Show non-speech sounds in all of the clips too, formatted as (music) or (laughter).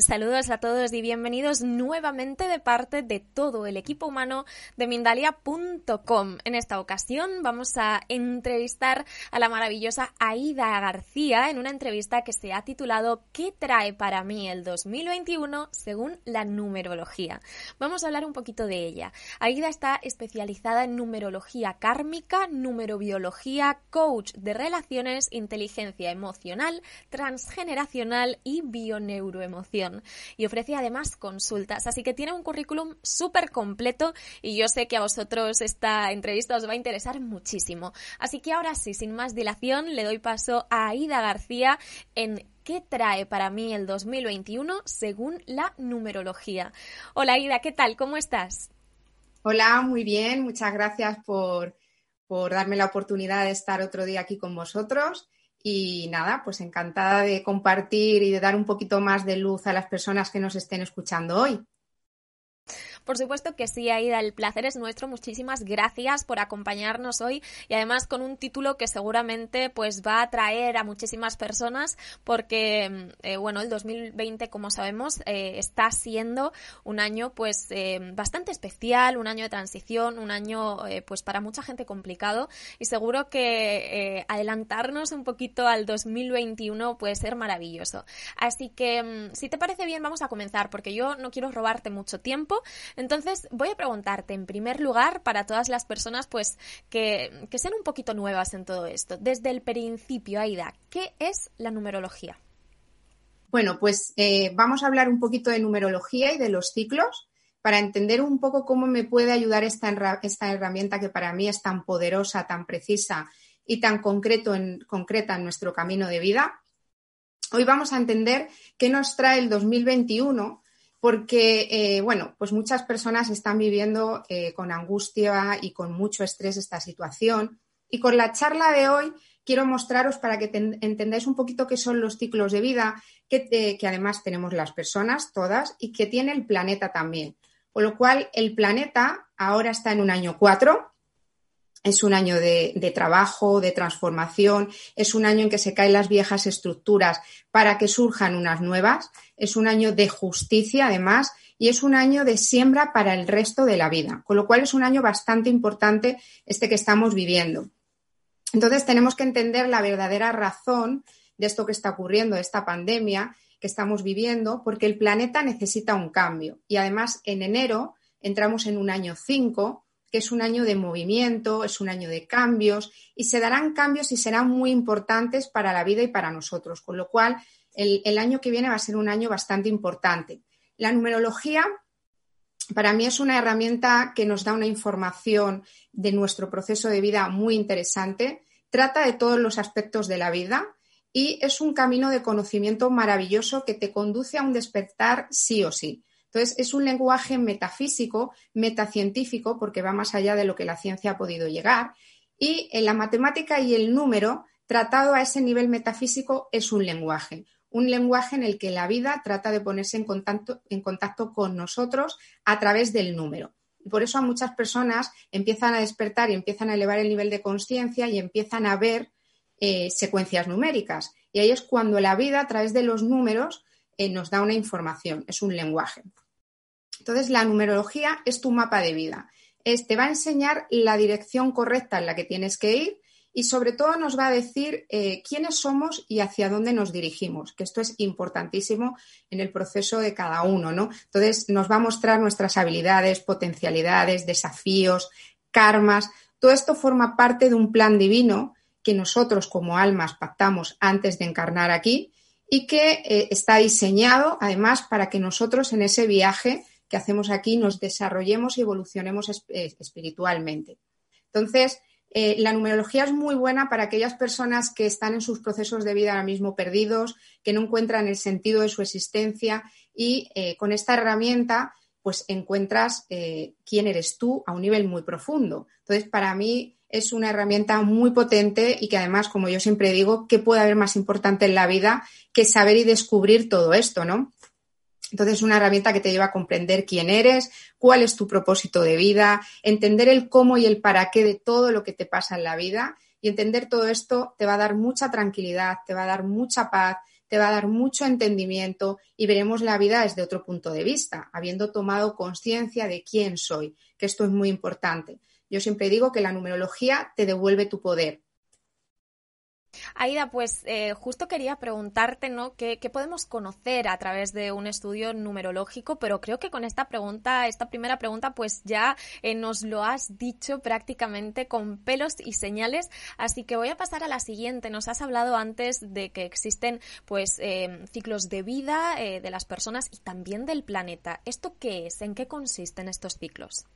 Saludos a todos y bienvenidos nuevamente de parte de todo el equipo humano de Mindalia.com. En esta ocasión vamos a entrevistar a la maravillosa Aida García en una entrevista que se ha titulado ¿Qué trae para mí el 2021 según la numerología? Vamos a hablar un poquito de ella. Aida está especializada en numerología kármica, numerobiología, coach de relaciones, inteligencia emocional, transgeneracional y bioneuroemoción y ofrece además consultas, así que tiene un currículum súper completo y yo sé que a vosotros esta entrevista os va a interesar muchísimo. Así que ahora sí, sin más dilación, le doy paso a Aida García en ¿Qué trae para mí el 2021 según la numerología? Hola Aida, ¿qué tal? ¿Cómo estás? Hola, muy bien. Muchas gracias por, por darme la oportunidad de estar otro día aquí con vosotros. Y nada, pues encantada de compartir y de dar un poquito más de luz a las personas que nos estén escuchando hoy. Por supuesto que sí, Aida, el placer es nuestro. Muchísimas gracias por acompañarnos hoy y además con un título que seguramente pues va a atraer a muchísimas personas porque, eh, bueno, el 2020, como sabemos, eh, está siendo un año pues eh, bastante especial, un año de transición, un año pues para mucha gente complicado y seguro que adelantarnos un poquito al 2021 puede ser maravilloso. Así que, mm, si te parece bien, vamos a comenzar porque yo no quiero robarte mucho tiempo. Entonces, voy a preguntarte en primer lugar para todas las personas pues que, sean un poquito nuevas en todo esto. Desde el principio, Aida, ¿qué es la numerología? Bueno, pues eh, vamos a hablar un poquito de numerología y de los ciclos para entender un poco cómo me puede ayudar esta, esta herramienta que para mí es tan poderosa, tan precisa y tan concreto en, concreta en nuestro camino de vida. Hoy vamos a entender qué nos trae el 2021 porque, eh, bueno, pues muchas personas están viviendo eh, con angustia y con mucho estrés esta situación. Y con la charla de hoy quiero mostraros para que entendáis un poquito qué son los ciclos de vida, que, eh, que además tenemos las personas todas y que tiene el planeta también. Con lo cual, el planeta ahora está en un año 4, es un año de, trabajo, de transformación, es un año en que se caen las viejas estructuras para que surjan unas nuevas, es un año de justicia además y es un año de siembra para el resto de la vida, con lo cual es un año bastante importante este que estamos viviendo. Entonces tenemos que entender la verdadera razón de esto que está ocurriendo, de esta pandemia que estamos viviendo, porque el planeta necesita un cambio y además en enero entramos en un año 5 que es un año de movimiento, es un año de cambios y se darán cambios y serán muy importantes para la vida y para nosotros, con lo cual el, año que viene va a ser un año bastante importante. La numerología para mí es una herramienta que nos da una información de nuestro proceso de vida muy interesante, trata de todos los aspectos de la vida y es un camino de conocimiento maravilloso que te conduce a un despertar sí o sí. Entonces, es un lenguaje metafísico, metacientífico, porque va más allá de lo que la ciencia ha podido llegar. Y la matemática y el número, tratado a ese nivel metafísico, es un lenguaje. Un lenguaje en el que la vida trata de ponerse en contacto, en contacto con nosotros a través del número. Y por eso a muchas personas empiezan a despertar y empiezan a elevar el nivel de conciencia y empiezan a ver eh, secuencias numéricas. Y ahí es cuando la vida, a través de los números, eh, nos da una información, es un lenguaje. Entonces, la numerología es tu mapa de vida. te va a enseñar la dirección correcta en la que tienes que ir y sobre todo nos va a decir eh, quiénes somos y hacia dónde nos dirigimos, que esto es importantísimo en el proceso de cada uno, ¿no? Entonces nos va a mostrar nuestras habilidades, potencialidades, desafíos, karmas. Todo esto forma parte de un plan divino que nosotros como almas pactamos antes de encarnar aquí y que eh, está diseñado además para que nosotros en ese viaje que hacemos aquí nos desarrollemos y evolucionemos eh, espiritualmente. Entonces, eh, la numerología es muy buena para aquellas personas que están en sus procesos de vida ahora mismo perdidos, que no encuentran el sentido de su existencia y eh, con esta herramienta pues encuentras eh, quién eres tú a un nivel muy profundo. Entonces, para mí es una herramienta muy potente y que además, como yo siempre digo, ¿qué puede haber más importante en la vida que saber y descubrir todo esto, ¿no? Entonces, es una herramienta que te lleva a comprender quién eres, cuál es tu propósito de vida, entender el cómo y el para qué de todo lo que te pasa en la vida. Y entender todo esto te va a dar mucha tranquilidad, te va a dar mucha paz, te va a dar mucho entendimiento y veremos la vida desde otro punto de vista, habiendo tomado conciencia de quién soy, que esto es muy importante. Yo siempre digo que la numerología te devuelve tu poder, Aida, pues eh, justo quería preguntarte, ¿no? ¿Qué, podemos conocer a través de un estudio numerológico? Pero creo que con esta pregunta, esta primera pregunta, pues ya eh, nos lo has dicho prácticamente con pelos y señales. Así que voy a pasar a la siguiente. Nos has hablado antes de que existen, pues, eh, ciclos de vida de las personas y también del planeta. ¿Esto qué es? ¿En qué consisten estos ciclos?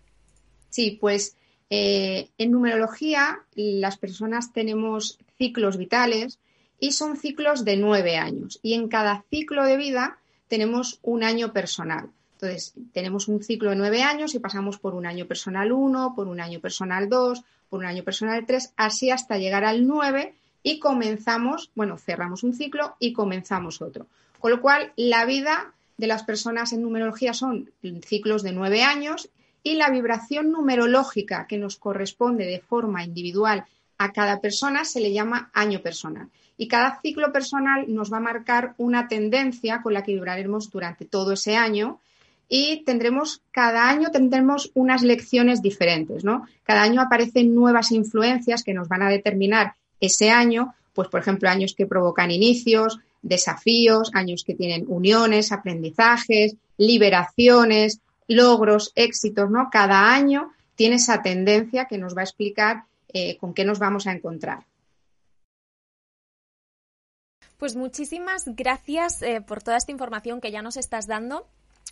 Sí, pues en numerología las personas tenemos ciclos vitales y son ciclos de nueve años. Y en cada ciclo de vida tenemos un año personal. Entonces, tenemos un ciclo de nueve años y pasamos por un año personal uno, por un año personal dos, por un año personal tres, así hasta llegar al nueve y comenzamos, bueno, cerramos un ciclo y comenzamos otro. Con lo cual, la vida de las personas en numerología son ciclos de nueve años y la vibración numerológica que nos corresponde de forma individual a cada persona se le llama año personal. Y cada ciclo personal nos va a marcar una tendencia con la que vibraremos durante todo ese año y tendremos, cada año tendremos unas lecciones diferentes, ¿no? Cada año aparecen nuevas influencias que nos van a determinar ese año, pues por ejemplo, años que provocan inicios, desafíos, años que tienen uniones, aprendizajes, liberaciones, logros, éxitos, ¿no? Cada año tiene esa tendencia que nos va a explicar eh, con qué nos vamos a encontrar. Pues muchísimas gracias eh, por toda esta información que ya nos estás dando.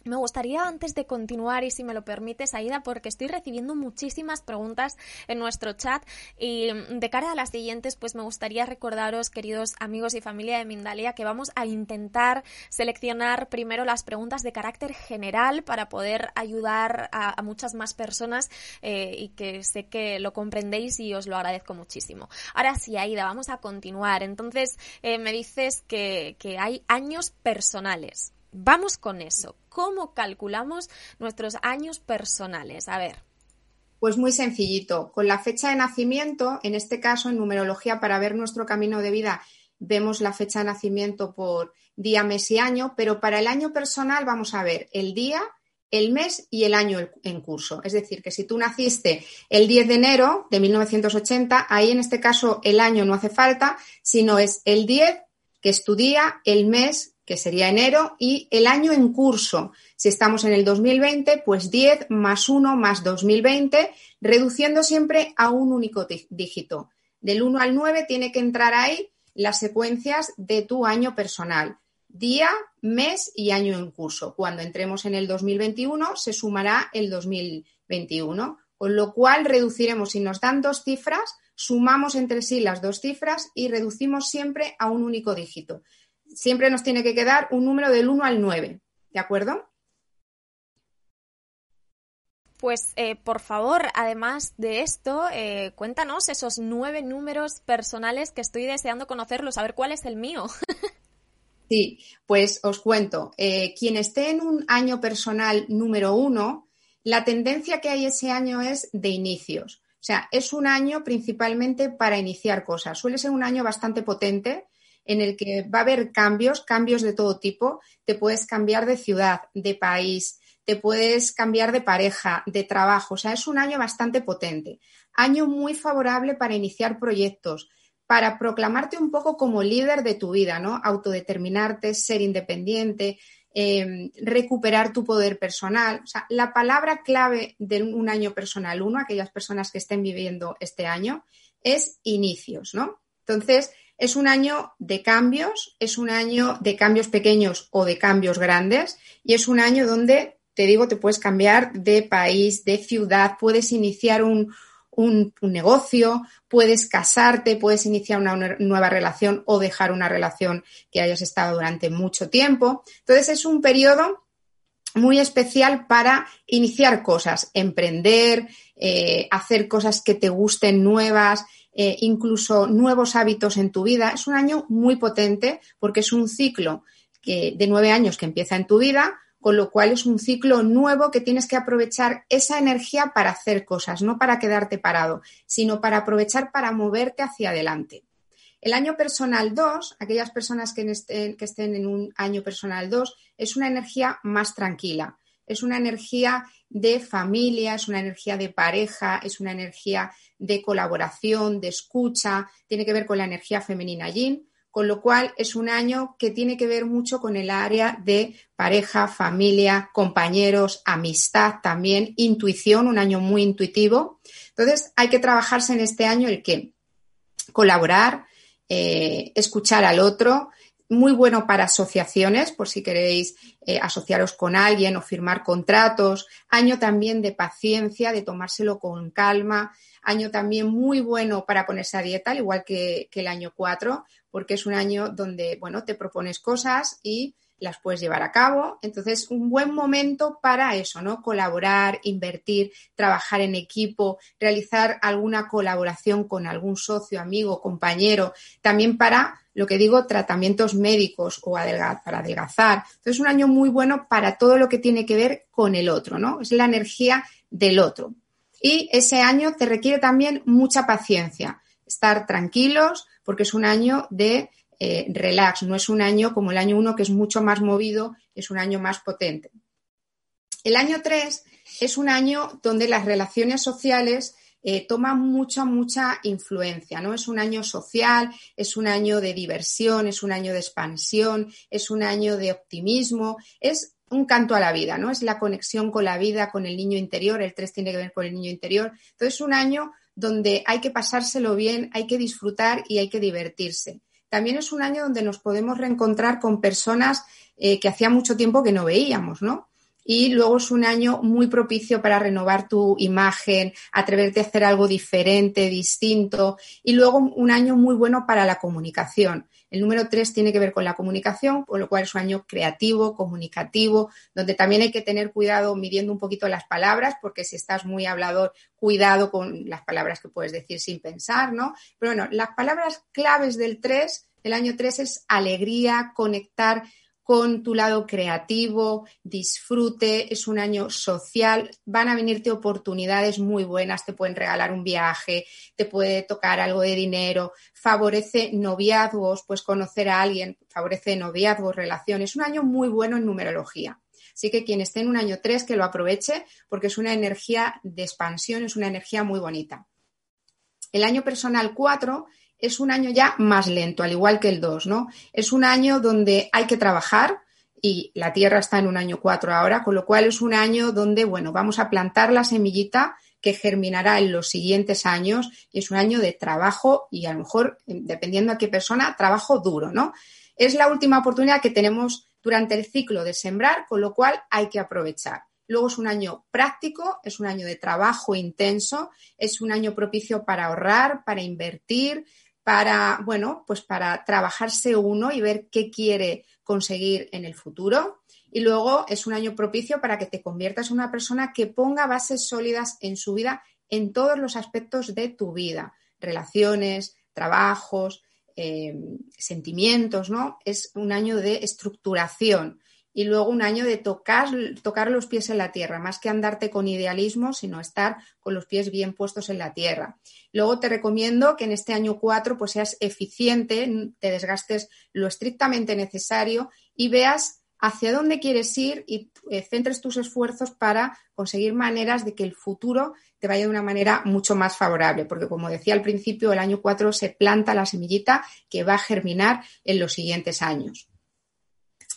Me gustaría, antes de continuar, y si me lo permites, Aida, porque estoy recibiendo muchísimas preguntas en nuestro chat y de cara a las siguientes, pues me gustaría recordaros, queridos amigos y familia de Mindalia, que vamos a intentar seleccionar primero las preguntas de carácter general para poder ayudar a, muchas más personas eh, y que sé que lo comprendéis y os lo agradezco muchísimo. Ahora sí, Aida, vamos a continuar. Entonces, eh, me dices que, que hay años personales. Vamos con eso. ¿Cómo calculamos nuestros años personales? A ver. Pues muy sencillito. Con la fecha de nacimiento, en este caso en numerología, para ver nuestro camino de vida, vemos la fecha de nacimiento por día, mes y año, pero para el año personal vamos a ver el día, el mes y el año en curso. Es decir, que si tú naciste el 10 de enero de 1980, ahí en este caso el año no hace falta, sino es el 10 que es tu día, el mes que sería enero, y el año en curso. Si estamos en el 2020, pues 10 más 1 más 2020, reduciendo siempre a un único dígito. Del 1 al 9 tiene que entrar ahí las secuencias de tu año personal. Día, mes y año en curso. Cuando entremos en el 2021, se sumará el 2021, con lo cual reduciremos, si nos dan dos cifras, sumamos entre sí las dos cifras y reducimos siempre a un único dígito siempre nos tiene que quedar un número del 1 al 9, ¿de acuerdo? Pues eh, por favor, además de esto, eh, cuéntanos esos nueve números personales que estoy deseando conocerlos, saber cuál es el mío. (laughs) sí, pues os cuento. Eh, quien esté en un año personal número uno, la tendencia que hay ese año es de inicios. O sea, es un año principalmente para iniciar cosas. Suele ser un año bastante potente en el que va a haber cambios, cambios de todo tipo. Te puedes cambiar de ciudad, de país, te puedes cambiar de pareja, de trabajo. O sea, es un año bastante potente. Año muy favorable para iniciar proyectos, para proclamarte un poco como líder de tu vida, ¿no? Autodeterminarte, ser independiente, em, recuperar tu poder personal. O sea, la palabra clave de un año personal uno, aquellas personas que estén viviendo este año, es inicios, ¿no? Entonces, es un año de cambios, es un año de cambios pequeños o de cambios grandes y es un año donde, te digo, te puedes cambiar de país, de ciudad, puedes iniciar un, un, negocio, puedes casarte, puedes iniciar una nueva relación o dejar una relación que hayas estado durante mucho tiempo. Entonces es un periodo muy especial para iniciar cosas, emprender, eh, hacer cosas que te gusten nuevas, eh, incluso nuevos hábitos en tu vida. Es un año muy potente porque es un ciclo de nueve años que empieza en tu vida, con lo cual es un ciclo nuevo que tienes que aprovechar esa energía para hacer cosas, no para quedarte parado, sino para aprovechar para moverte hacia adelante. El año personal 2, aquellas personas que, estén, que estén en un año personal 2, es una energía más tranquila, es una energía de familia, es una energía de pareja, es una energía de colaboración, de escucha, tiene que ver con la energía femenina yin, con lo cual es un año que tiene que ver mucho con el área de pareja, familia, compañeros, amistad también, intuición, un año muy intuitivo. Entonces hay que trabajarse en este año el que colaborar, eh, escuchar al otro, muy bueno para asociaciones, por si queréis eh, asociaros con alguien o firmar contratos. Año también de paciencia, de tomárselo con calma. Año también muy bueno para ponerse a dieta, al igual que, el año 4, porque es un año donde, bueno, te propones cosas y las puedes llevar a cabo. Entonces, un buen momento para eso, ¿no? Colaborar, invertir, trabajar en equipo, realizar alguna colaboración con algún socio, amigo, compañero, también para, lo que digo, tratamientos médicos o para adelgazar. Entonces, es un año muy bueno para todo lo que tiene que ver con el otro, ¿no? Es la energía del otro. Y ese año te requiere también mucha paciencia, estar tranquilos, porque es un año de eh, relax, no es un año como el año 1 que es mucho más movido, es un año más potente. El año 3 es un año donde las relaciones sociales eh, toman mucha, mucha influencia, ¿no? Es un año social, es un año de diversión, es un año de expansión, es un año de optimismo, es un canto a la vida, ¿no? Es la conexión con la vida, con el niño interior, el 3 tiene que ver con el niño interior. Entonces es un año donde hay que pasárselo bien, hay que disfrutar y hay que divertirse también es un año donde nos podemos reencontrar con personas eh, que hacía mucho tiempo que no veíamos, ¿no? Y luego es un año muy propicio para renovar tu imagen, atreverte a hacer algo diferente, distinto. Y luego un año muy bueno para la comunicación. El número tres tiene que ver con la comunicación, con lo cual es un año creativo, comunicativo, donde también hay que tener cuidado midiendo un poquito las palabras, porque si estás muy hablador, cuidado con las palabras que puedes decir sin pensar, ¿no? Pero bueno, las palabras claves del tres, el año tres es alegría, conectar con tu lado creativo, disfrute, es un año social, van a venirte oportunidades muy buenas, te pueden regalar un viaje, te puede tocar algo de dinero, favorece noviazgos, pues conocer a alguien, favorece noviazgos, relaciones, un año muy bueno en numerología. Así que quien esté en un año 3 que lo aproveche porque es una energía de expansión, es una energía muy bonita. El año personal 4 es un año ya más lento, al igual que el 2, ¿no? Es un año donde hay que trabajar y la Tierra está en un año 4 ahora, con lo cual es un año donde, bueno, vamos a plantar la semillita que germinará en los siguientes años y es un año de trabajo y a lo mejor, dependiendo a qué persona, trabajo duro, ¿no? Es la última oportunidad que tenemos durante el ciclo de sembrar, con lo cual hay que aprovechar. Luego es un año práctico, es un año de trabajo intenso, es un año propicio para ahorrar, para invertir, para, bueno, pues para trabajarse uno y ver qué quiere conseguir en el futuro. Y luego es un año propicio para que te conviertas en una persona que ponga bases sólidas en su vida en todos los aspectos de tu vida, relaciones, trabajos, eh, sentimientos, ¿no? Es un año de estructuración y luego un año de tocar, tocar los pies en la tierra, más que andarte con idealismo, sino estar con los pies bien puestos en la tierra. Luego te recomiendo que en este año 4 pues seas eficiente, te desgastes lo estrictamente necesario y veas hacia dónde quieres ir y eh, centres tus esfuerzos para conseguir maneras de que el futuro te vaya de una manera mucho más favorable, porque como decía al principio, el año 4 se planta la semillita que va a germinar en los siguientes años.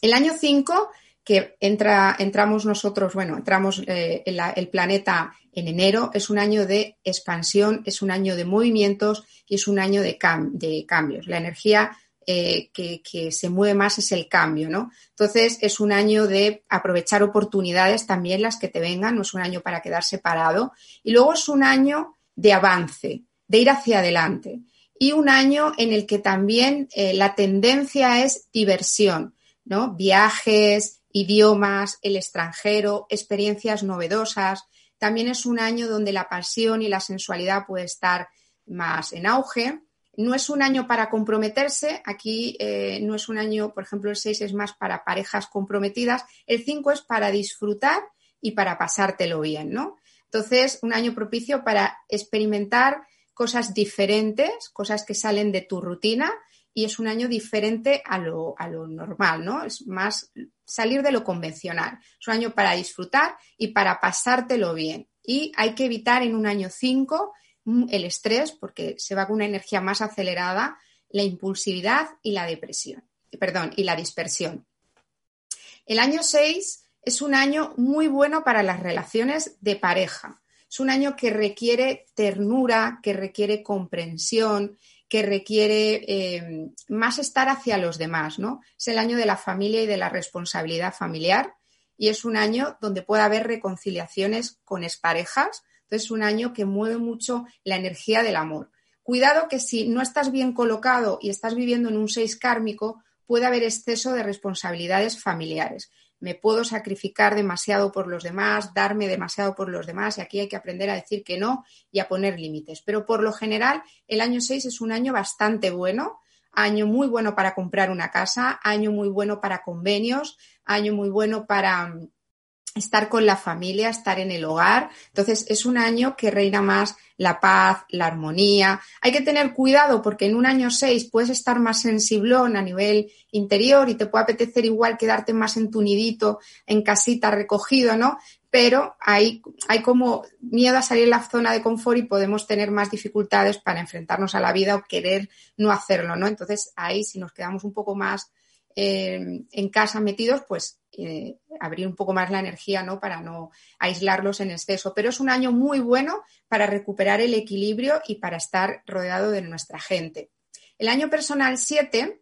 El año 5, que entra, entramos nosotros, bueno, entramos eh, el planeta en enero, es un año de expansión, es un año de movimientos y es un año de, cambios. La energía eh, que, se mueve más es el cambio, ¿no? Entonces es un año de aprovechar oportunidades también las que te vengan, no es un año para quedar separado. Y luego es un año de avance, de ir hacia adelante. Y un año en el que también eh, la tendencia es diversión, ¿no? Viajes, idiomas, el extranjero, experiencias novedosas. También es un año donde la pasión y la sensualidad puede estar más en auge. No es un año para comprometerse, aquí eh, no es un año, por ejemplo, el 6 es más para parejas comprometidas, el 5 es para disfrutar y para pasártelo bien, ¿no? Entonces, un año propicio para experimentar cosas diferentes, cosas que salen de tu rutina y es un año diferente a lo, a lo normal, ¿no? Es más salir de lo convencional. Es un año para disfrutar y para pasártelo bien. Y hay que evitar en un año 5 mm, el estrés porque se va con una energía más acelerada, la impulsividad y la depresión, perdón, y la dispersión. El año 6 es un año muy bueno para las relaciones de pareja. Es un año que requiere ternura, que requiere comprensión, que requiere eh, más estar hacia los demás, ¿no? Es el año de la familia y de la responsabilidad familiar y es un año donde puede haber reconciliaciones con exparejas. Entonces, es un año que mueve mucho la energía del amor. Cuidado que si no estás bien colocado y estás viviendo en un 6 kármico, puede haber exceso de responsabilidades familiares me puedo sacrificar demasiado por los demás, darme demasiado por los demás y aquí hay que aprender a decir que no y a poner límites. Pero por lo general, el año 6 es un año bastante bueno, año muy bueno para comprar una casa, año muy bueno para convenios, año muy bueno para estar con la familia, estar en el hogar. Entonces, es un año que reina más la paz, la armonía. Hay que tener cuidado porque en un año 6 puedes estar más sensiblón a nivel interior y te puede apetecer igual quedarte más en tu nidito, en casita, recogido, ¿no? Pero hay, hay como miedo a salir de la zona de confort y podemos tener más dificultades para enfrentarnos a la vida o querer no hacerlo, ¿no? Entonces, ahí si nos quedamos un poco más eh, en casa metidos, pues eh, abrir un poco más la energía, ¿no? Para no aislarlos en exceso. Pero es un año muy bueno para recuperar el equilibrio y para estar rodeado de nuestra gente. El año personal 7,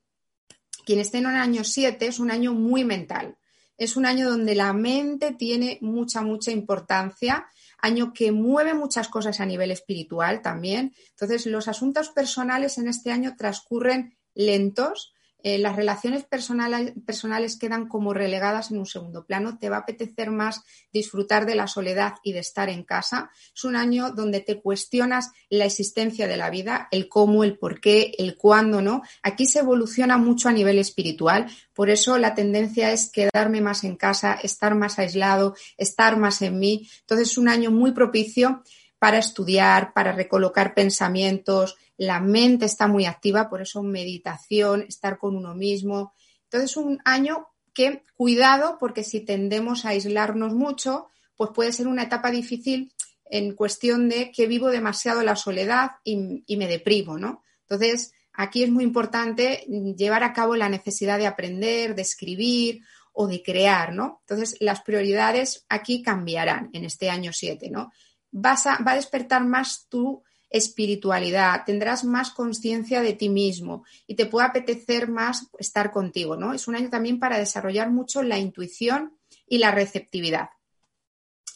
quien esté en un año 7, es un año muy mental. Es un año donde la mente tiene mucha, mucha importancia, año que mueve muchas cosas a nivel espiritual también. Entonces, los asuntos personales en este año transcurren lentos, eh, las relaciones personales, personales quedan como relegadas en un segundo plano. Te va a apetecer más disfrutar de la soledad y de estar en casa. Es un año donde te cuestionas la existencia de la vida, el cómo, el por qué, el cuándo, ¿no? Aquí se evoluciona mucho a nivel espiritual. Por eso la tendencia es quedarme más en casa, estar más aislado, estar más en mí. Entonces es un año muy propicio para estudiar, para recolocar pensamientos, la mente está muy activa, por eso meditación, estar con uno mismo. Entonces, un año que, cuidado, porque si tendemos a aislarnos mucho, pues puede ser una etapa difícil en cuestión de que vivo demasiado la soledad y, me deprimo, ¿no? Entonces, aquí es muy importante llevar a cabo la necesidad de aprender, de escribir o de crear, ¿no? Entonces, las prioridades aquí cambiarán en este año 7, ¿no? Va a despertar más tu espiritualidad, tendrás más conciencia de ti mismo y te puede apetecer más estar contigo, ¿no? Es un año también para desarrollar mucho la intuición y la receptividad.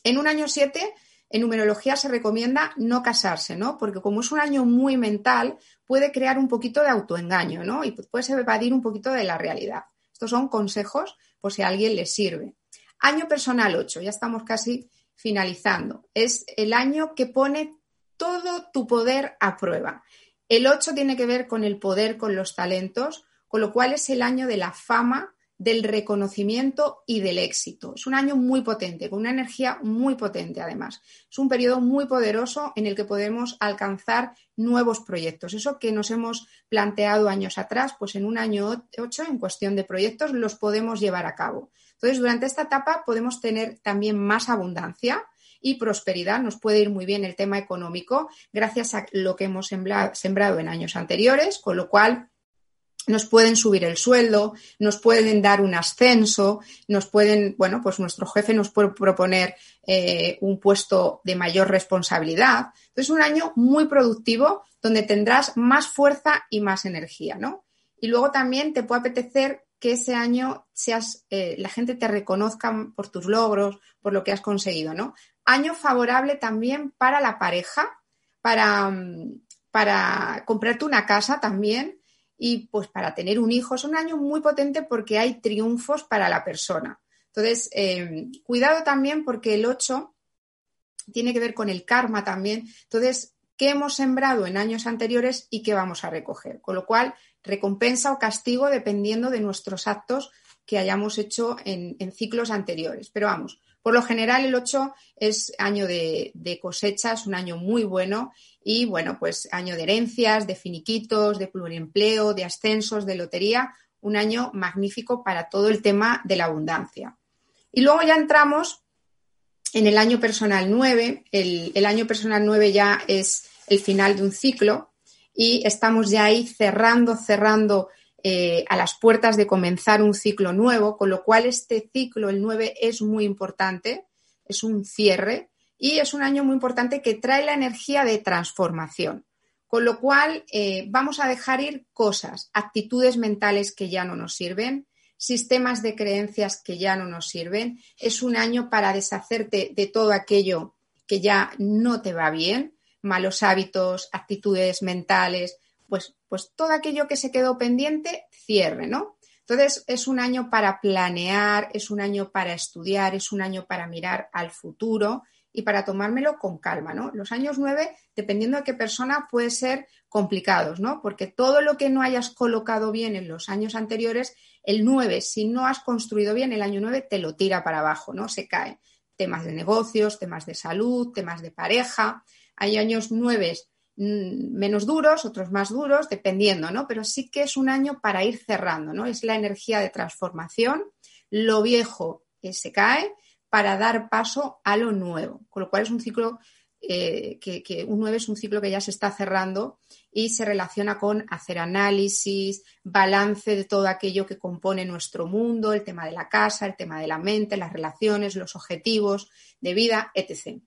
En un año 7, en numerología se recomienda no casarse, ¿no? Porque como es un año muy mental, puede crear un poquito de autoengaño, ¿no? Y puedes evadir un poquito de la realidad. Estos son consejos por si a alguien le sirve. Año personal 8, ya estamos casi finalizando. Es el año que pone todo tu poder a prueba. El 8 tiene que ver con el poder, con los talentos, con lo cual es el año de la fama, del reconocimiento y del éxito. Es un año muy potente, con una energía muy potente además. Es un periodo muy poderoso en el que podemos alcanzar nuevos proyectos. Eso que nos hemos planteado años atrás, pues en un año 8, en cuestión de proyectos, los podemos llevar a cabo. Entonces, durante esta etapa podemos tener también más abundancia y prosperidad. Nos puede ir muy bien el tema económico gracias a lo que hemos sembrado en años anteriores, con lo cual nos pueden subir el sueldo, nos pueden dar un ascenso, nos pueden, bueno, pues nuestro jefe nos puede proponer eh, un puesto de mayor responsabilidad. Entonces, un año muy productivo donde tendrás más fuerza y más energía, ¿no? Y luego también te puede apetecer que ese año seas, eh, la gente te reconozca por tus logros, por lo que has conseguido, ¿no? Año favorable también para la pareja, para, para comprarte una casa también y pues para tener un hijo. Es un año muy potente porque hay triunfos para la persona. Entonces, eh, cuidado también porque el 8 tiene que ver con el karma también. Entonces, ¿qué hemos sembrado en años anteriores y qué vamos a recoger? Con lo cual, recompensa o castigo dependiendo de nuestros actos que hayamos hecho en, ciclos anteriores. Pero vamos, por lo general el 8 es año de, de, cosecha, es un año muy bueno y bueno, pues año de herencias, de finiquitos, de pluriempleo, de ascensos, de lotería, un año magnífico para todo el tema de la abundancia. Y luego ya entramos en el año personal 9. El, año personal 9 ya es el final de un ciclo y estamos ya ahí cerrando, cerrando eh, a las puertas de comenzar un ciclo nuevo, con lo cual este ciclo, el 9, es muy importante, es un cierre y es un año muy importante que trae la energía de transformación. Con lo cual eh, vamos a dejar ir cosas, actitudes mentales que ya no nos sirven, sistemas de creencias que ya no nos sirven. Es un año para deshacerte de todo aquello que ya no te va bien, malos hábitos, actitudes mentales, pues, pues todo aquello que se quedó pendiente, cierre, ¿no? Entonces, es un año para planear, es un año para estudiar, es un año para mirar al futuro y para tomármelo con calma, ¿no? Los años nueve, dependiendo de qué persona, puede ser complicados, ¿no? Porque todo lo que no hayas colocado bien en los años anteriores, el nueve, si no has construido bien, el año nueve te lo tira para abajo, ¿no? Se cae. Temas de negocios, temas de salud, temas de pareja. Hay años nueve menos duros, otros más duros, dependiendo, ¿no? Pero sí que es un año para ir cerrando, ¿no? Es la energía de transformación. Lo viejo se cae para dar paso a lo nuevo, con lo cual es un ciclo eh, que, un 9 es un ciclo que ya se está cerrando y se relaciona con hacer análisis, balance de todo aquello que compone nuestro mundo, el tema de la casa, el tema de la mente, las relaciones, los objetivos de vida, etc.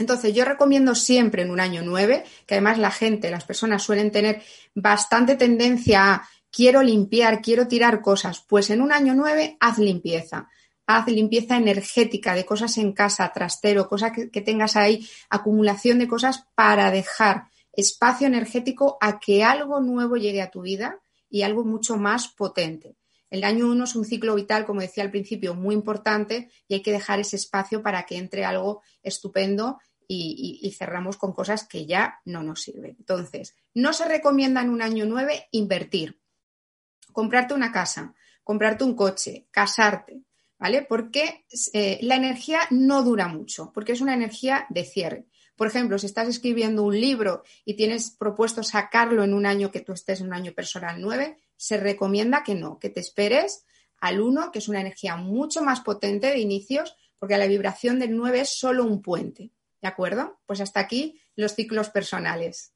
Entonces, yo recomiendo siempre en un año 9, que además la gente, las personas suelen tener bastante tendencia a quiero limpiar, quiero tirar cosas, pues en un año 9 haz limpieza haz limpieza energética de cosas en casa, trastero, cosas que, tengas ahí, acumulación de cosas para dejar espacio energético a que algo nuevo llegue a tu vida y algo mucho más potente. El año uno es un ciclo vital, como decía al principio, muy importante y hay que dejar ese espacio para que entre algo estupendo y, cerramos con cosas que ya no nos sirven. Entonces, no se recomienda en un año nueve invertir, comprarte una casa, comprarte un coche, casarte, ¿vale? Porque eh, la energía no dura mucho, porque es una energía de cierre. Por ejemplo, si estás escribiendo un libro y tienes propuesto sacarlo en un año que tú estés en un año personal 9, se recomienda que no, que te esperes al 1, que es una energía mucho más potente de inicios, porque la vibración del 9 es solo un puente. ¿De acuerdo? Pues hasta aquí los ciclos personales.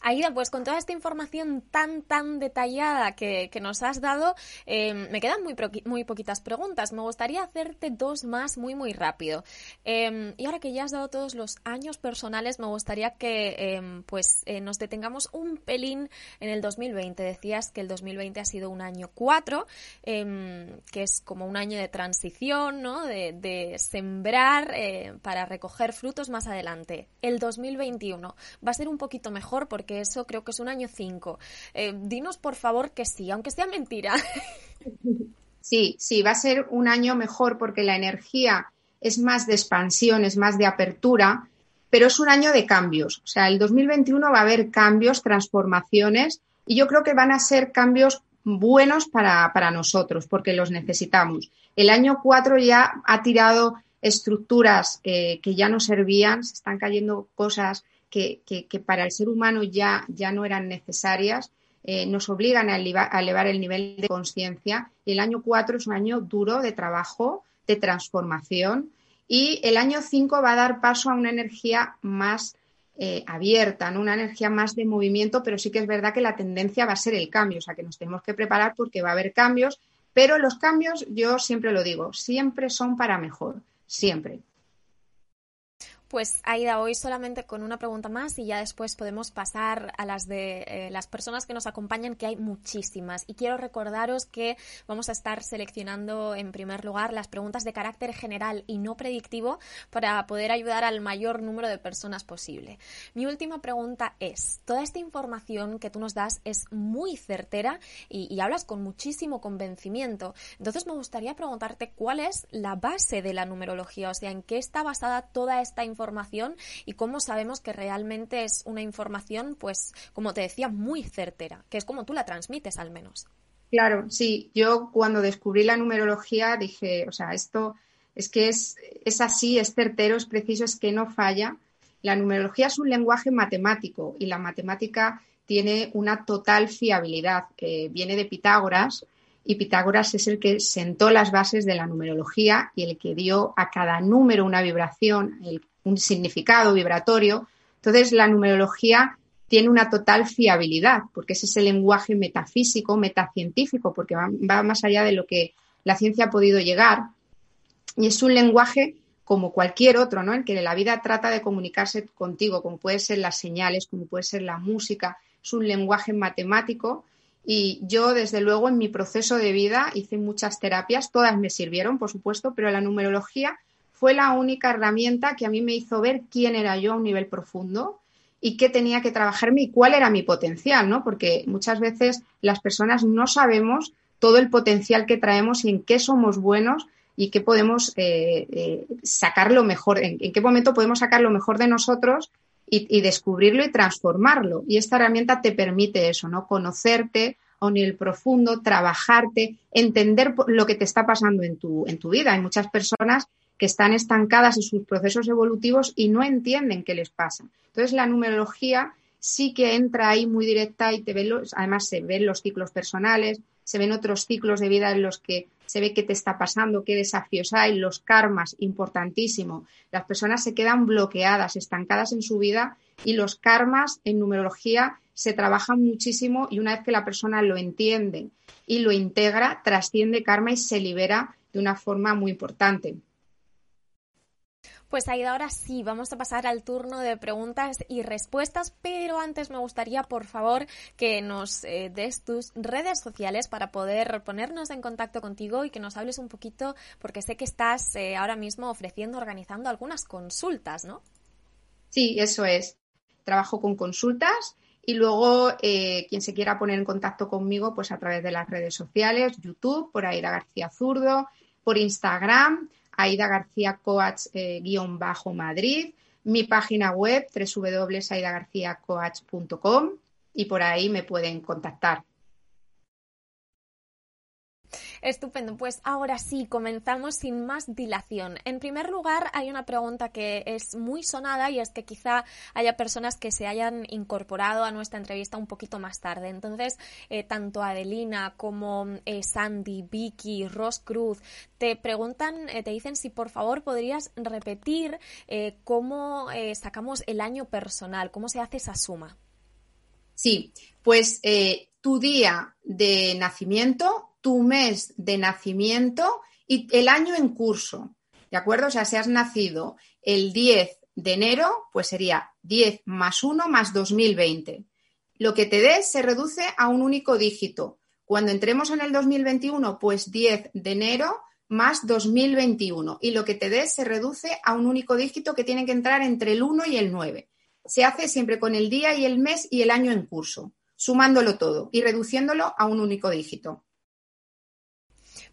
Aida, pues con toda esta información tan, tan detallada que, nos has dado, em, me quedan muy, muy poquitas preguntas. Me gustaría hacerte dos más muy, muy rápido. Em, y ahora que ya has dado todos los años personales, me gustaría que em, pues eh, nos detengamos un pelín en el 2020. Decías que el 2020 ha sido un año 4, que es como un año de transición, ¿no? De, de sembrar eh, para recoger frutos más adelante. El 2021 va a ser un poquito mejor porque que eso creo que es un año 5. Eh, dinos, por favor, que sí, aunque sea mentira. (laughs) Sí, sí, va a ser un año mejor porque la energía es más de expansión, es más de apertura, pero es un año de cambios. O sea, el 2021 va a haber cambios, transformaciones, y yo creo que van a ser cambios buenos para, nosotros, porque los necesitamos. El año 4 ya ha tirado estructuras eh, que ya no servían, se están cayendo cosas que, para el ser humano ya, ya no eran necesarias, eh, nos obligan a elevar, el nivel de conciencia. El año 4 es un año duro de trabajo, de transformación. Y el año 5 va a dar paso a una energía más eh, abierta, ¿no? una energía más de movimiento, pero sí que es verdad que la tendencia va a ser el cambio, o sea que nos tenemos que preparar porque va a haber cambios, pero los cambios, yo siempre lo digo, siempre son para mejor, siempre. Pues Aida, hoy solamente con una pregunta más y ya después podemos pasar a las de eh, las personas que nos acompañan, que hay muchísimas. Y quiero recordaros que vamos a estar seleccionando en primer lugar las preguntas de carácter general y no predictivo para poder ayudar al mayor número de personas posible. Mi última pregunta es, toda esta información que tú nos das es muy certera y, y hablas con muchísimo convencimiento. Entonces me gustaría preguntarte cuál es la base de la numerología, o sea, en qué está basada toda esta información información y cómo sabemos que realmente es una información, pues, como te decía, muy certera, que es como tú la transmites al menos. Claro, sí. Yo cuando descubrí la numerología dije, o sea, esto es que es, es así, es certero, es preciso, es que no falla. La numerología es un lenguaje matemático y la matemática tiene una total fiabilidad. viene de Pitágoras y Pitágoras es el que sentó las bases de la numerología y el que dio a cada número una vibración, el un significado vibratorio. Entonces, la numerología tiene una total fiabilidad, porque es ese lenguaje metafísico, metacientífico, porque va, más allá de lo que la ciencia ha podido llegar. Y es un lenguaje como cualquier otro, ¿no? En que la vida trata de comunicarse contigo, como puede ser las señales, como puede ser la música. Es un lenguaje matemático. Y yo, desde luego, en mi proceso de vida hice muchas terapias, todas me sirvieron, por supuesto, pero la numerología fue la única herramienta que a mí me hizo ver quién era yo a un nivel profundo y qué tenía que trabajarme y cuál era mi potencial, ¿no? Porque muchas veces las personas no sabemos todo el potencial que traemos y en qué somos buenos y qué podemos eh, eh, sacar lo mejor, en, qué momento podemos sacar lo mejor de nosotros y, y, descubrirlo y transformarlo. Y esta herramienta te permite eso, ¿no? Conocerte a un nivel profundo, trabajarte, entender lo que te está pasando en tu, en tu vida. Hay muchas personas que están estancadas en sus procesos evolutivos y no entienden qué les pasa. Entonces, la numerología sí que entra ahí muy directa y te ve los, además se ven los ciclos personales, se ven otros ciclos de vida en los que se ve qué te está pasando, qué desafíos hay, los karmas, importantísimo. Las personas se quedan bloqueadas, estancadas en su vida y los karmas en numerología se trabajan muchísimo y una vez que la persona lo entiende y lo integra, trasciende karma y se libera de una forma muy importante. Pues Aida, ahora sí, vamos a pasar al turno de preguntas y respuestas, pero antes me gustaría, por favor, que nos eh, des tus redes sociales para poder ponernos en contacto contigo y que nos hables un poquito, porque sé que estás eh, ahora mismo ofreciendo, organizando algunas consultas, ¿no? Sí, eso es. Trabajo con consultas y luego eh, quien se quiera poner en contacto conmigo, pues a través de las redes sociales, YouTube, por Aida García Zurdo, por Instagram Aida García Coach eh, guion bajo Madrid, mi página web www.aidagarciacoach.com y por ahí me pueden contactar. Estupendo, pues ahora sí, comenzamos sin más dilación. En primer lugar, hay una pregunta que es muy sonada y es que quizá haya personas que se hayan incorporado a nuestra entrevista un poquito más tarde. Entonces, eh, tanto Adelina como eh, Sandy, Vicky, Ross Cruz te preguntan, eh, te dicen si por favor podrías repetir cómo sacamos el año personal, cómo se hace esa suma. Sí, pues tu día de nacimiento tu mes de nacimiento y el año en curso. ¿De acuerdo? O sea, si has nacido el 10 de enero, pues sería 10 más 1 más 2020. Lo que te des se reduce a un único dígito. Cuando entremos en el 2021, pues 10 de enero más 2021. Y lo que te des se reduce a un único dígito que tiene que entrar entre el 1 y el 9. Se hace siempre con el día y el mes y el año en curso, sumándolo todo y reduciéndolo a un único dígito.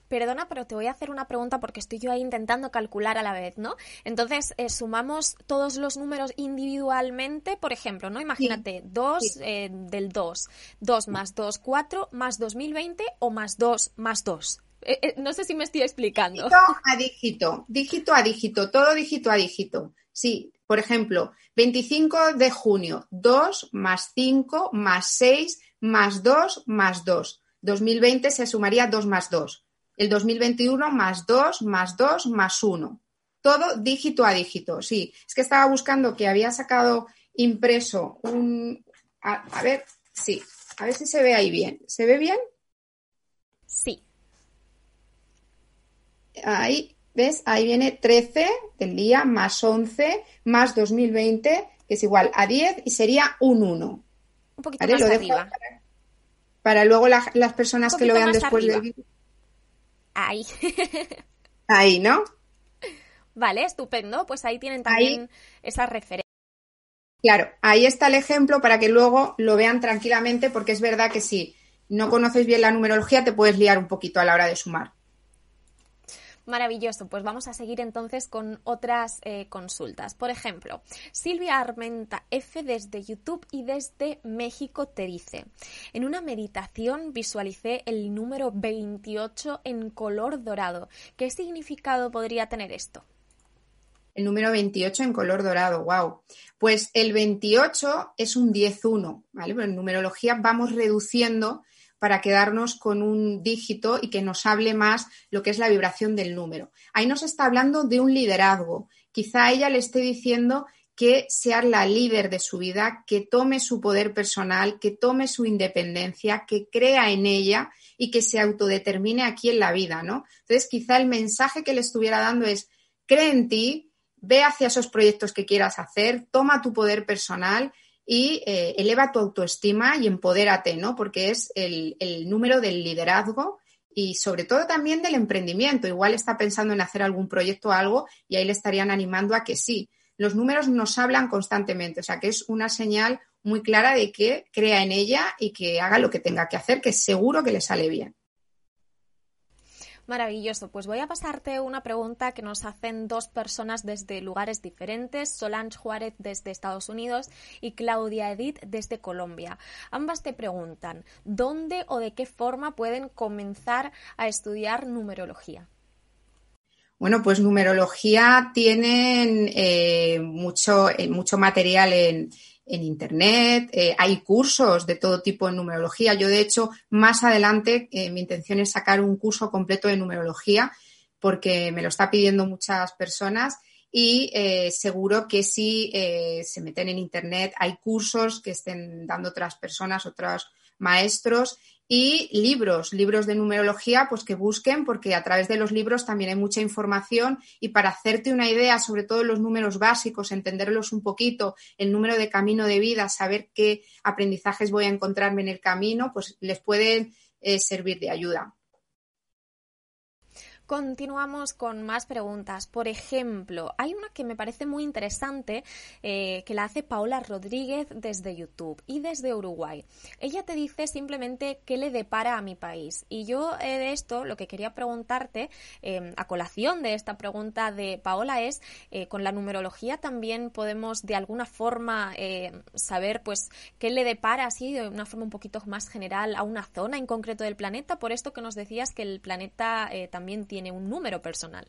Perdona, pero te voy a hacer una pregunta porque estoy yo ahí intentando calcular a la vez, ¿no? Entonces, eh, sumamos todos los números individualmente, por ejemplo, ¿no? Imagínate, 2 eh, del 2, 2 más 2, 4, más 2020 o más 2 más 2. Eh, no sé si me estoy explicando. Dígito a dígito, dígito a dígito, todo dígito a dígito. Sí, por ejemplo, 25 de junio, 2 más 5 más 6 más 2 más 2. 2020 se sumaría 2 más 2 el 2021 más 2, más 2, más 1. Todo dígito a dígito, sí. Es que estaba buscando que había sacado impreso un... A, ver, sí, a ver si se ve ahí bien. ¿Se ve bien? Sí. Ahí, ¿ves? Ahí viene 13 del día más 11 más 2020, que es igual a 10 y sería un 1. Un poquito más arriba. Para, luego las personas que lo vean después del vídeo. Ahí. (laughs) ahí, ¿no? Vale, estupendo. Pues ahí tienen también esa referencia. Claro, ahí está el ejemplo para que luego lo vean tranquilamente, porque es verdad que si no conoces bien la numerología te puedes liar un poquito a la hora de sumar. Maravilloso, pues vamos a seguir entonces con otras eh, consultas. Por ejemplo, Silvia Armenta F desde YouTube y desde México te dice, en una meditación visualicé el número 28 en color dorado. ¿Qué significado podría tener esto? El número 28 en color dorado, wow. Pues el 28 es un 10-1, ¿vale? En numerología vamos reduciendo para quedarnos con un dígito y que nos hable más lo que es la vibración del número. Ahí nos está hablando de un liderazgo. Quizá ella le esté diciendo que sea la líder de su vida, que tome su poder personal, que tome su independencia, que crea en ella y que se autodetermine aquí en la vida, ¿no? Entonces, quizá el mensaje que le estuviera dando es, cree en ti, ve hacia esos proyectos que quieras hacer, toma tu poder personal y eh, eleva tu autoestima y empodérate, ¿no? Porque es el, el, número del liderazgo y sobre todo también del emprendimiento. Igual está pensando en hacer algún proyecto o algo y ahí le estarían animando a que sí. Los números nos hablan constantemente, o sea que es una señal muy clara de que crea en ella y que haga lo que tenga que hacer, que seguro que le sale bien. Maravilloso. Pues voy a pasarte una pregunta que nos hacen dos personas desde lugares diferentes, Solange Juárez desde Estados Unidos y Claudia Edith desde Colombia. Ambas te preguntan, ¿dónde o de qué forma pueden comenzar a estudiar numerología? Bueno, pues numerología tienen eh, mucho, eh, mucho material en, en Internet, eh, hay cursos de todo tipo en numerología. Yo, de hecho, más adelante eh, mi intención es sacar un curso completo de numerología porque me lo está pidiendo muchas personas y eh, seguro que si se meten en Internet hay cursos que estén dando otras personas, otros maestros y libros, libros de numerología, pues que busquen, porque a través de los libros también hay mucha información y para hacerte una idea, sobre todo los números básicos, entenderlos un poquito, el número de camino de vida, saber qué aprendizajes voy a encontrarme en el camino, pues les pueden eh, servir de ayuda. Continuamos con más preguntas. Por ejemplo, hay una que me parece muy interesante eh, que la hace Paola Rodríguez desde YouTube y desde Uruguay. Ella te dice simplemente qué le depara a mi país. Y yo eh, de esto lo que quería preguntarte, eh, a colación de esta pregunta de Paola, es con la numerología también podemos de alguna forma saber pues qué le depara así de una forma un poquito más general a una zona en concreto del planeta. Por esto que nos decías que el planeta también tiene tiene un número personal.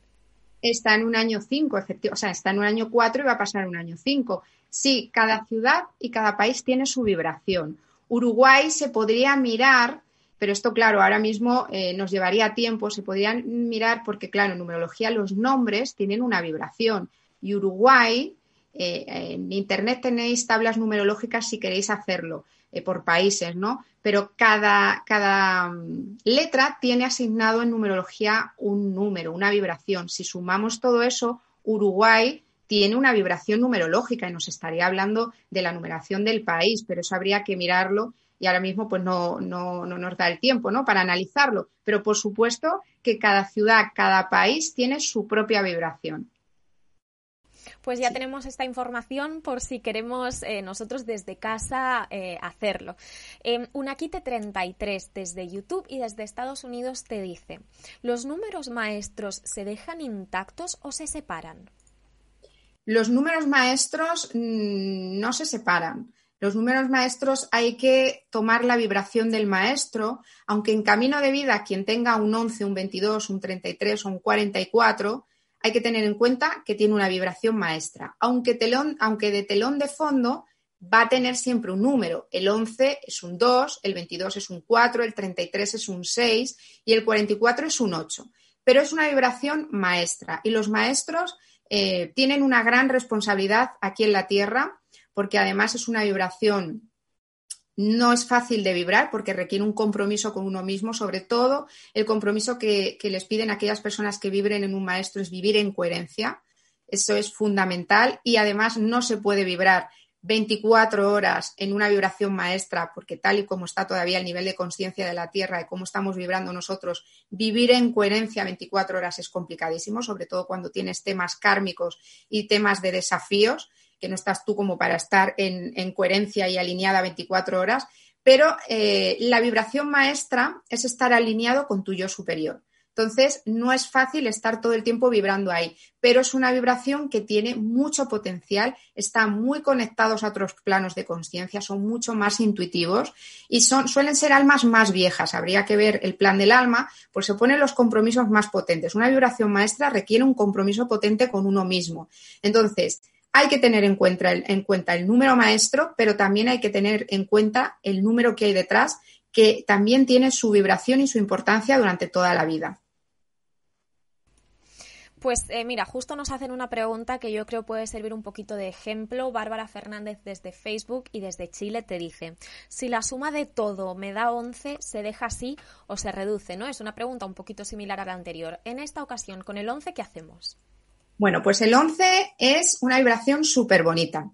Está en un año 5, efectivamente, o sea, está en un año 4 y va a pasar un año 5. Sí, cada ciudad y cada país tiene su vibración. Uruguay se podría mirar, pero esto, claro, ahora mismo eh, nos llevaría tiempo, se podrían mirar porque, claro, en numerología los nombres tienen una vibración. Y Uruguay, eh, en Internet tenéis tablas numerológicas si queréis hacerlo. Eh, por países, ¿no? Pero cada, mm, letra tiene asignado en numerología un número, una vibración. Si sumamos todo eso, Uruguay tiene una vibración numerológica y nos estaría hablando de la numeración del país, pero eso habría que mirarlo y ahora mismo pues no, no, no, nos da el tiempo ¿no? para analizarlo. Pero por supuesto que cada ciudad, cada país tiene su propia vibración. Pues ya tenemos esta información por si queremos eh, nosotros desde casa eh, hacerlo. Eh, Unakite33 desde YouTube y desde Estados Unidos te dice, ¿los números maestros se dejan intactos o se separan? Los números maestros mm, no se separan. Los números maestros hay que tomar la vibración del maestro, aunque en camino de vida quien tenga un 11, un 22, un 33 o un 44, hay que tener en cuenta que tiene una vibración maestra. Aunque, telón, aunque de telón de fondo va a tener siempre un número. El 11 es un 2, el 22 es un 4, el 33 es un 6 y el 44 es un 8. Pero es una vibración maestra y los maestros eh, tienen una gran responsabilidad aquí en la Tierra porque además es una vibración no es fácil de vibrar porque requiere un compromiso con uno mismo, sobre todo el compromiso que, les piden aquellas personas que vibren en un maestro es vivir en coherencia. Eso es fundamental y además no se puede vibrar 24 horas en una vibración maestra, porque tal y como está todavía el nivel de conciencia de la Tierra y cómo estamos vibrando nosotros, vivir en coherencia 24 horas es complicadísimo, sobre todo cuando tienes temas kármicos y temas de desafíos que no estás tú como para estar en, coherencia y alineada 24 horas, pero eh, la vibración maestra es estar alineado con tu yo superior. Entonces, no es fácil estar todo el tiempo vibrando ahí, pero es una vibración que tiene mucho potencial, está muy conectados a otros planos de conciencia, son mucho más intuitivos y son, suelen ser almas más viejas. Habría que ver el plan del alma, pues se ponen los compromisos más potentes. Una vibración maestra requiere un compromiso potente con uno mismo. Entonces, hay que tener en cuenta, en cuenta el número maestro, pero también hay que tener en cuenta el número que hay detrás, que también tiene su vibración y su importancia durante toda la vida. Pues eh, mira, justo nos hacen una pregunta que yo creo puede servir un poquito de ejemplo. Bárbara Fernández desde Facebook y desde Chile te dice, si la suma de todo me da 11, ¿se deja así o se reduce? ¿no? Es una pregunta un poquito similar a la anterior. En esta ocasión, con el 11, ¿qué hacemos? Bueno, pues el 11 es una vibración súper bonita.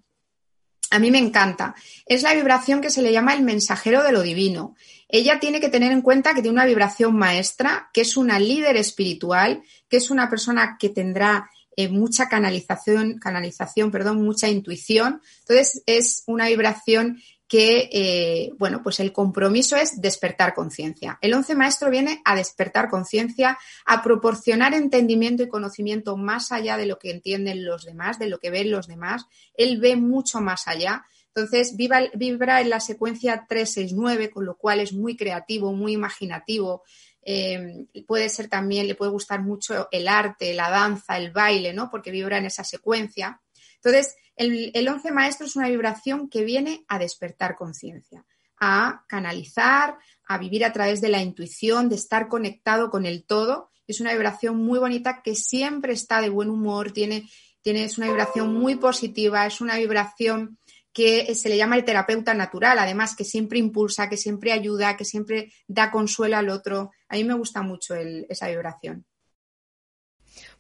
A mí me encanta. Es la vibración que se le llama el mensajero de lo divino. Ella tiene que tener en cuenta que tiene una vibración maestra, que es una líder espiritual, que es una persona que tendrá eh, mucha canalización, canalización, perdón, mucha intuición. Entonces es una vibración que, eh, bueno, pues el compromiso es despertar conciencia. El once maestro viene a despertar conciencia, a proporcionar entendimiento y conocimiento más allá de lo que entienden los demás, de lo que ven los demás. Él ve mucho más allá. Entonces, vibra en la secuencia 369, con lo cual es muy creativo, muy imaginativo. Eh, puede ser también, le puede gustar mucho el arte, la danza, el baile, ¿no? Porque vibra en esa secuencia. Entonces, el, once maestro es una vibración que viene a despertar conciencia, a canalizar, a vivir a través de la intuición, de estar conectado con el todo. Es una vibración muy bonita que siempre está de buen humor, tiene, es una vibración muy positiva, es una vibración que se le llama el terapeuta natural, además que siempre impulsa, que siempre ayuda, que siempre da consuelo al otro. A mí me gusta mucho esa vibración.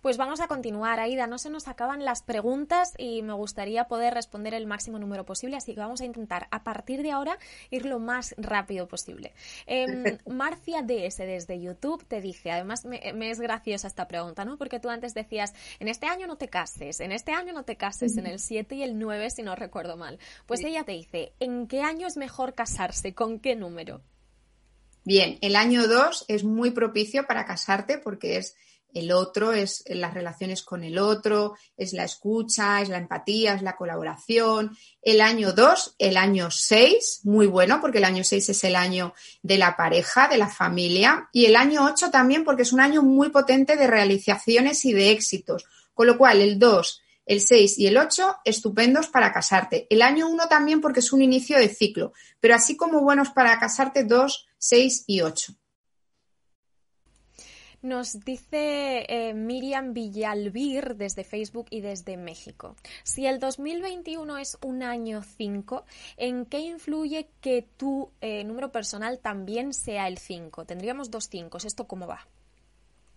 Pues vamos a continuar, Aida. No se nos acaban las preguntas y me gustaría poder responder el máximo número posible, así que vamos a intentar a partir de ahora ir lo más rápido posible. Eh, Marcia DS desde YouTube te dice, además me, es graciosa esta pregunta, ¿no? Porque tú antes decías, en este año no te cases, en este año no te cases, en el 7 y el 9 si no recuerdo mal. Pues ella te dice, ¿en qué año es mejor casarse? ¿Con qué número? Bien, el año 2 es muy propicio para casarte porque es el otro, es las relaciones con el otro, es la escucha, es la empatía, es la colaboración. El año 2, el año 6, muy bueno, porque el año 6 es el año de la pareja, de la familia. Y el año 8 también, porque es un año muy potente de realizaciones y de éxitos. Con lo cual, el 2, el 6 y el 8, estupendos para casarte. El año 1 también porque es un inicio de ciclo, pero así como buenos para casarte 2, 6 y 8. Nos dice eh, Miriam Villalbir desde Facebook y desde México. Si el 2021 es un año 5, ¿en qué influye que tu eh, número personal también sea el 5? Tendríamos dos 5. ¿Esto cómo va?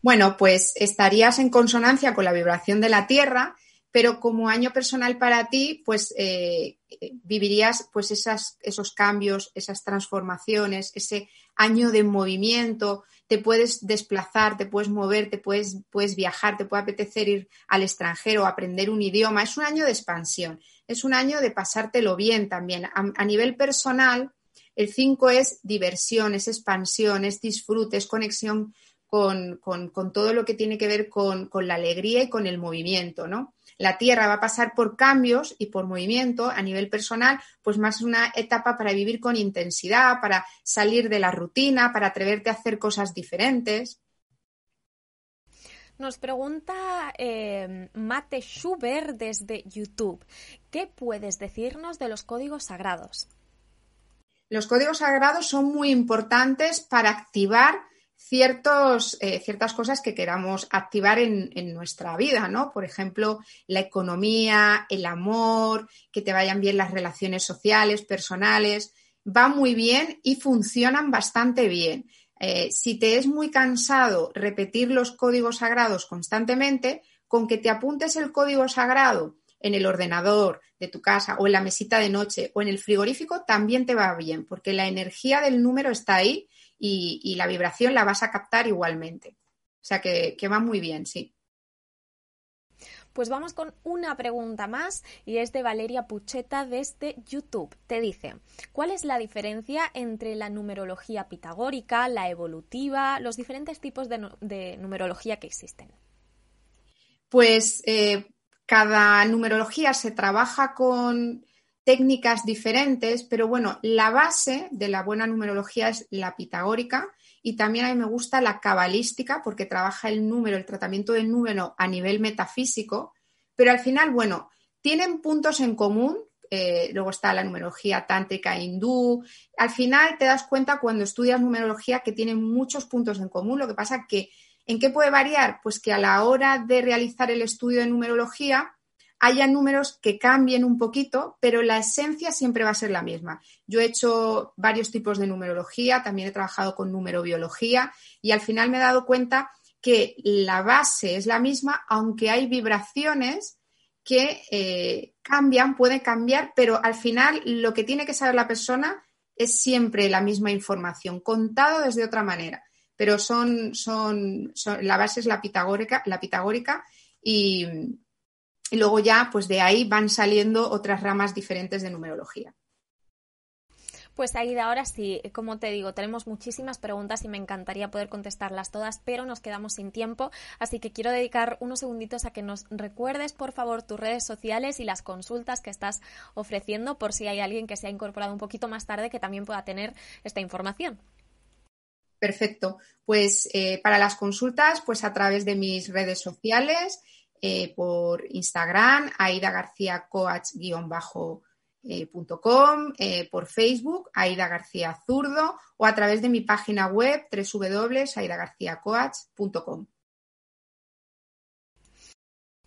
Bueno, pues estarías en consonancia con la vibración de la Tierra, pero como año personal para ti, pues eh, vivirías pues esos cambios, esas transformaciones, ese año de movimiento, te puedes desplazar, te puedes mover, te puedes, puedes viajar, te puede apetecer ir al extranjero, aprender un idioma. Es un año de expansión, es un año de pasártelo bien también. A, nivel personal, el 5 es diversión, es expansión, es disfrute, es conexión con, todo lo que tiene que ver con, con la alegría y con el movimiento, ¿no? La Tierra va a pasar por cambios y por movimiento a nivel personal, pues más una etapa para vivir con intensidad, para salir de la rutina, para atreverte a hacer cosas diferentes. Nos pregunta eh, Mate Schubert desde YouTube, ¿qué puedes decirnos de los códigos sagrados? Los códigos sagrados son muy importantes para activar eh, ciertas cosas que queramos activar en, nuestra vida, ¿no? Por ejemplo, la economía, el amor, que te vayan bien las relaciones sociales, personales. va muy bien y funcionan bastante bien. Eh, si te es muy cansado repetir los códigos sagrados constantemente, con que te apuntes el código sagrado en el ordenador de tu casa o en la mesita de noche o en el frigorífico, también te va bien, porque la energía del número está ahí y, la vibración la vas a captar igualmente. O sea que va muy bien, sí. Pues vamos con una pregunta más y es de Valeria Pucheta desde YouTube. Te dice, ¿cuál es la diferencia entre la numerología pitagórica, la evolutiva, los diferentes tipos de, numerología que existen? Pues eh, cada numerología se trabaja con técnicas diferentes, pero bueno, la base de la buena numerología es la pitagórica y también a mí me gusta la cabalística porque trabaja el número, el tratamiento del número a nivel metafísico, pero al final, bueno, tienen puntos en común. Eh, luego está la numerología tántrica hindú. Al final te das cuenta cuando estudias numerología que tienen muchos puntos en común. Lo que pasa que, ¿en qué puede variar? Pues que a la hora de realizar el estudio de numerología, haya números que cambien un poquito, pero la esencia siempre va a ser la misma. Yo he hecho varios tipos de numerología, también he trabajado con numerobiología y al final me he dado cuenta que la base es la misma, aunque hay vibraciones que eh, cambian, pueden cambiar, pero al final lo que tiene que saber la persona es siempre la misma información, contado desde otra manera. Pero son, son, la base es la pitagórica, la pitagórica y, y luego ya, pues de ahí van saliendo otras ramas diferentes de numerología. Pues Aida, ahora sí, como te digo, tenemos muchísimas preguntas y me encantaría poder contestarlas todas, pero nos quedamos sin tiempo, así que quiero dedicar unos segunditos a que nos recuerdes, por favor, tus redes sociales y las consultas que estás ofreciendo por si hay alguien que se ha incorporado un poquito más tarde que también pueda tener esta información. Perfecto. Pues eh, para las consultas, pues a través de mis redes sociales, eh, por Instagram, Aida García Coach-bajo eh, eh, por Facebook, Aida García Zurdo, o a través de mi página web www.aidagarciacoach.com.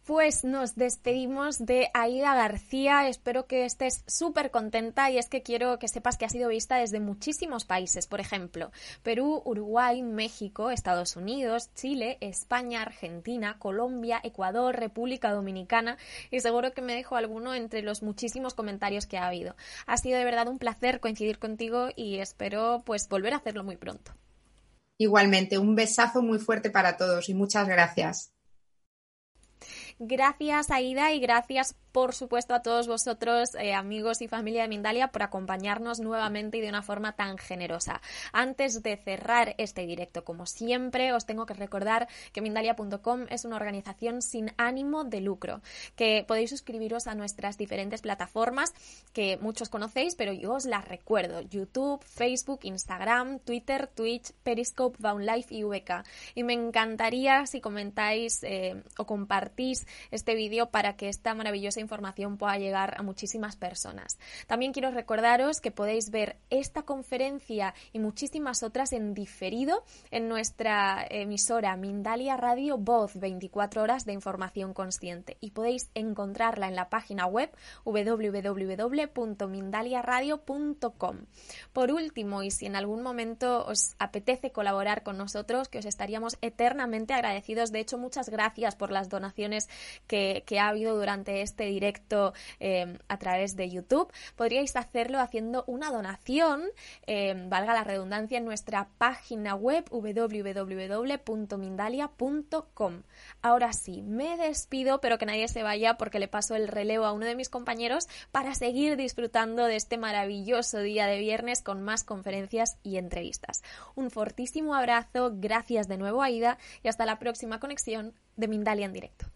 Pues nos despedimos de Aida García. Espero que estés súper contenta y es que quiero que sepas que ha sido vista desde muchísimos países. Por ejemplo, Perú, Uruguay, México, Estados Unidos, Chile, España, Argentina, Colombia, Ecuador, República Dominicana y seguro que me dejo alguno entre los muchísimos comentarios que ha habido. Ha sido de verdad un placer coincidir contigo y espero pues volver a hacerlo muy pronto. Igualmente, un besazo muy fuerte para todos y muchas gracias. Gracias, Aida, y gracias por supuesto, a todos vosotros, eh, amigos y familia de Mindalia, por acompañarnos nuevamente y de una forma tan generosa. Antes de cerrar este directo, como siempre, os tengo que recordar que Mindalia.com es una organización sin ánimo de lucro, que podéis suscribiros a nuestras diferentes plataformas que muchos conocéis, pero yo os las recuerdo: YouTube, Facebook, Instagram, Twitter, Twitch, Periscope, Life y VK. Y me encantaría si comentáis eh, o compartís este vídeo para que esta maravillosa información pueda llegar a muchísimas personas. También quiero recordaros que podéis ver esta conferencia y muchísimas otras en diferido en nuestra emisora Mindalia Radio Voz 24 horas de información consciente y podéis encontrarla en la página web www.mindaliaradio.com. Por último, y si en algún momento os apetece colaborar con nosotros, que os estaríamos eternamente agradecidos. De hecho, muchas gracias por las donaciones que, ha habido durante este directo eh, a través de YouTube, podríais hacerlo haciendo una donación, eh, valga la redundancia, en nuestra página web www.mindalia.com. Ahora sí, me despido, pero que nadie se vaya porque le paso el relevo a uno de mis compañeros para seguir disfrutando de este maravilloso día de viernes con más conferencias y entrevistas. Un fortísimo abrazo, gracias de nuevo Aida y hasta la próxima conexión de Mindalia en directo.